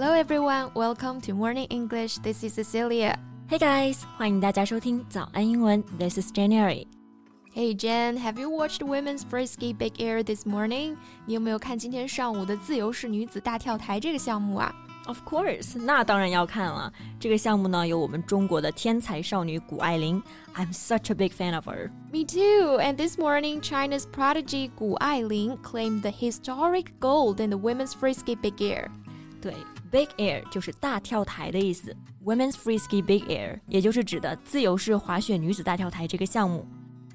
Hello everyone, welcome to Morning English. This is Cecilia. Hey guys，欢迎大家收听早安英文。This is January. Hey Jen, have you watched Women's Free Ski Big Air this morning? 你有没有看今天上午的自由式女子大跳台这个项目啊？Of course，那当然要看了。这个项目呢，有我们中国的天才少女谷爱凌。I'm such a big fan of her. Me too. And this morning, China's prodigy Gu claimed the historic gold in the women's free ski big air. 对，，big air 就是大跳台的意思。Women's frisbee big air 也就是指的自由式滑雪女子大跳台这个项目。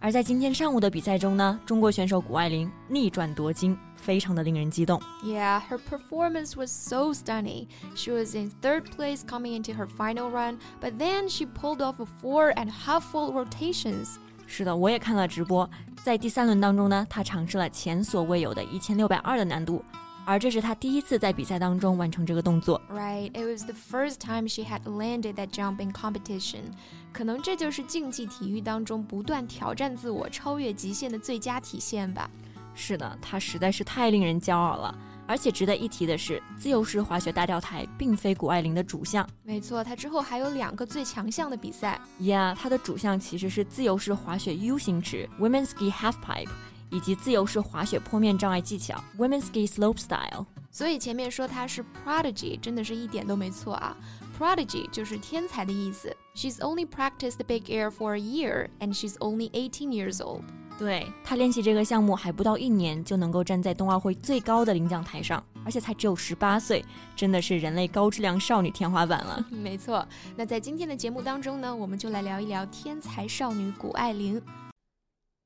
而在今天上午的比赛中呢，中国选手谷爱凌逆转夺金，非常的令人激动。Yeah, her performance was so stunning. She was in third place coming into her final run, but then she pulled off a four and half full rotations. 是的，我也看了直播，在第三轮当中呢，她尝试了前所未有的一千六百二的难度。 而这是她第一次在比赛当中完成这个动作。Right, it was the first time she had landed that jump in competition. 可能这就是竞技体育当中不断挑战自我、超越极限的最佳体现吧。是的，她实在是太令人骄傲了。而且值得一提的是，自由式滑雪大跳台并非谷爱凌的主项。没错，她之后还有两个最强项的比赛。Yeah，她的主项其实是自由式滑雪 U 型池 （Women's Ski Halfpipe）。以及自由式滑雪坡面障碍技巧 （Women's Ski Slopestyle）。所以前面说她是 prodigy，真的是一点都没错啊。Prodigy 就是天才的意思。She's only practiced big air for a year, and she's only 18 years old. 对她练习这个项目还不到一年，就能够站在冬奥会最高的领奖台上，而且才只有十八岁，真的是人类高质量少女天花板了。没错，那在今天的节目当中呢，我们就来聊一聊天才少女谷爱凌。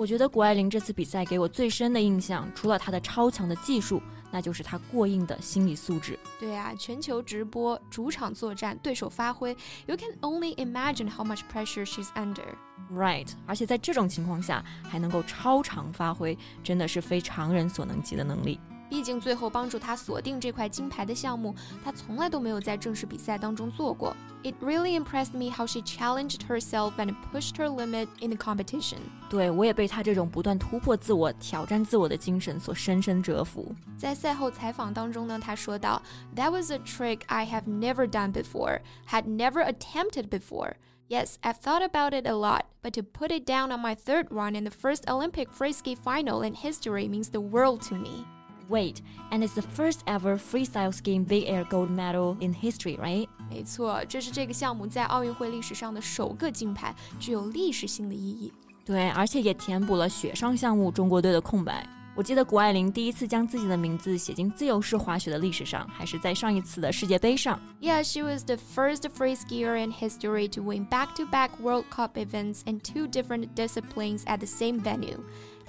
我觉得谷爱凌这次比赛给我最深的印象，除了她的超强的技术。那就是她过硬的心理素质。对啊，全球直播，主场作战，对手发挥，You can only imagine how much pressure she's under. Right，而且在这种情况下还能够超常发挥，真的是非常人所能及的能力。毕竟最后帮助他锁定这块金牌的项目，他从来都没有在正式比赛当中做过。It really impressed me how she challenged herself and pushed her limit in the competition。对我也被她这种不断突破自我、挑战自我的精神所深深折服。在赛后采访当中呢，她说道：“That was a trick I have never done before, had never attempted before.” Yes, I've thought about it a lot, but to put it down on my third run in the first Olympic freeski final in history means the world to me weight, and it's the first ever freestyle skiing big air gold medal in history, right? 没错，这是这个项目在奥运会历史上的首个金牌，具有历史性的意义。对，而且也填补了雪上项目中国队的空白。我记得谷爱凌第一次将自己的名字写进自由式滑雪的历史上，还是在上一次的世界杯上。Yeah, she was the first free skier in history to win back-to-back World Cup events in two different disciplines at the same venue.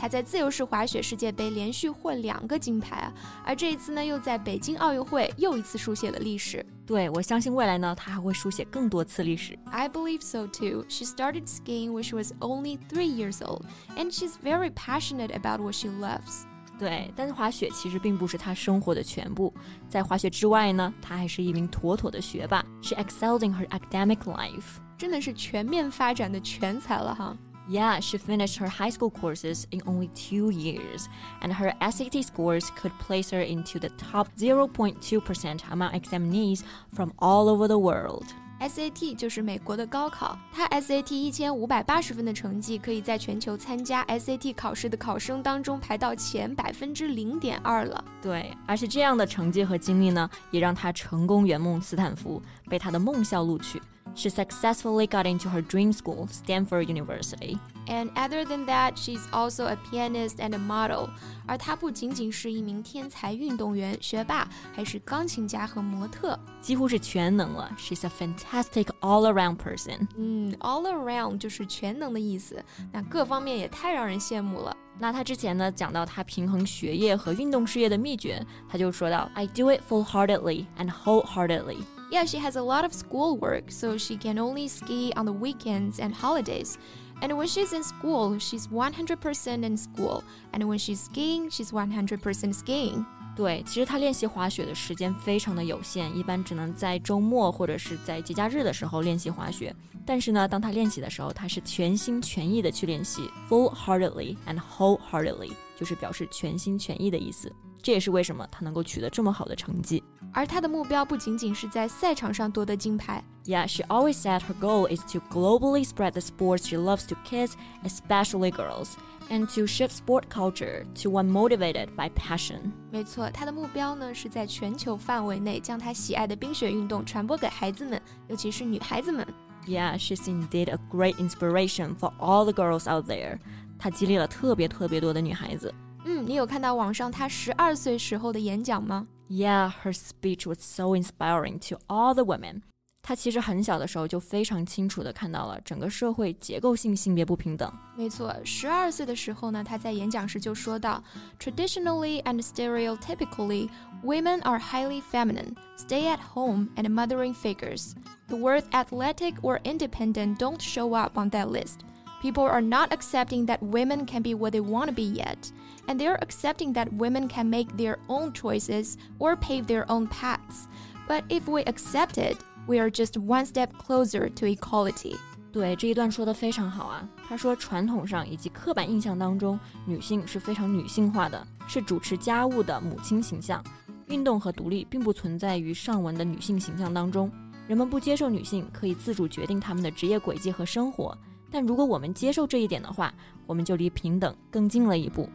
她在自由式滑雪世界杯连续获两个金牌啊，而这一次呢，又在北京奥运会又一次书写了历史。对我相信未来呢，她还会书写更多次历史。I believe so too. She started skiing when she was only three years old, and she's very passionate about what she loves. 对，但是滑雪其实并不是她生活的全部。在滑雪之外呢，她还是一名妥妥的学霸。She excelled in her academic life. 真的是全面发展的全才了哈。Yeah, she finished her high school courses in only two years, and her SAT scores could place her into the top 0.2% among examinees from all over the world. SAT 就是美国的高考，他 SAT 一千五百八十分的成绩，可以在全球参加 SAT 考试的考生当中排到前百分之零点二了。对，而且这样的成绩和经历呢，也让他成功圆梦斯坦福，被他的梦校录取。 she successfully got into her dream school, Stanford University. And other than that, she's also a pianist and a model. 而她不仅仅是一名天才运动员、学霸，还是钢琴家和模特，几乎是全能了。She's a fantastic all-around person. 嗯，all around 就是全能的意思，那各方面也太让人羡慕了。那他之前呢讲到他平衡学业和运动事业的秘诀，他就说到：“I do it full-heartedly and wholeheartedly.” Yeah, she has a lot of schoolwork, so she can only ski on the weekends and holidays. And when she's in school, she's 100% in school. And when she's skiing, she's 100% skiing. 对，其实她练习滑雪的时间非常的有限，一般只能在周末或者是在节假日的时候练习滑雪。但是呢，当她练习的时候，她是全心全意的去练习，full-heartedly and wholeheartedly，就是表示全心全意的意思。这也是为什么她能够取得这么好的成绩。 而她的目标不仅仅是在赛场上夺得金牌。Yeah, she always said her goal is to globally spread the sports she loves to kids, especially girls and to shift sport culture to one motivated by passion. 没错，他的目标呢是在全球范围内将他喜爱的冰雪运动传播给孩子们，尤其是女孩子们。Yeah, she's indeed a great inspiration for all the girls out there. 她激励了特别特别多的女孩子。嗯，你有看到网上她十二岁时候的演讲吗 ？Yeah, her speech was so inspiring to all the women. 他其实很小的时候就非常清楚地看到了整个社会结构性性别不平等。没错，十二岁的时候呢，他在演讲时就说到：“Traditionally and stereotypically, women are highly feminine, stay-at-home and mothering figures. The words athletic or independent don't show up on that list. People are not accepting that women can be what they want to be yet, and they're accepting that women can make their own choices or pave their own paths. But if we accept it, we are just one step closer to equality. 对这一段说的非常好啊。他说，传统上以及刻板印象当中，女性是非常女性化的，是主持家务的母亲形象。运动和独立并不存在于上文的女性形象当中。人们不接受女性可以自主决定她们的职业轨迹和生活。 但如果我们接受这一点的话，我们就离平等更近了一步。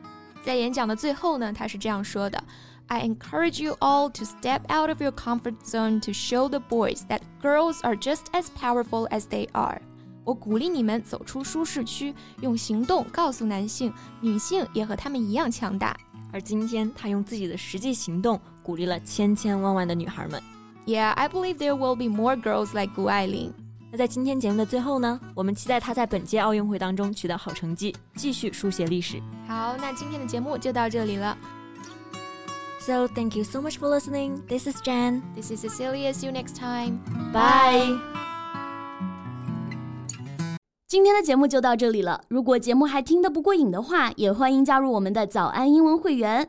在演讲的最后呢，他是这样说的。I encourage you all to step out of your comfort zone to show the boys that girls are just as powerful as they are. 我鼓励你们走出舒适区，用行动告诉男性，女性也和他们一样强大。而今天，他用自己的实际行动鼓励了千千万万的女孩们。Yeah, I believe there will be more girls like 谷爱凌。 那在今天节目的最后呢，我们期待他在本届奥运会当中取得好成绩，继续书写历史。好，那今天的节目就到这里了。So thank you so much for listening. This is Jan. This is Cecilia. See you next time. Bye. 今天的节目就到这里了。如果节目还听得不过瘾的话，也欢迎加入我们的早安英文会员。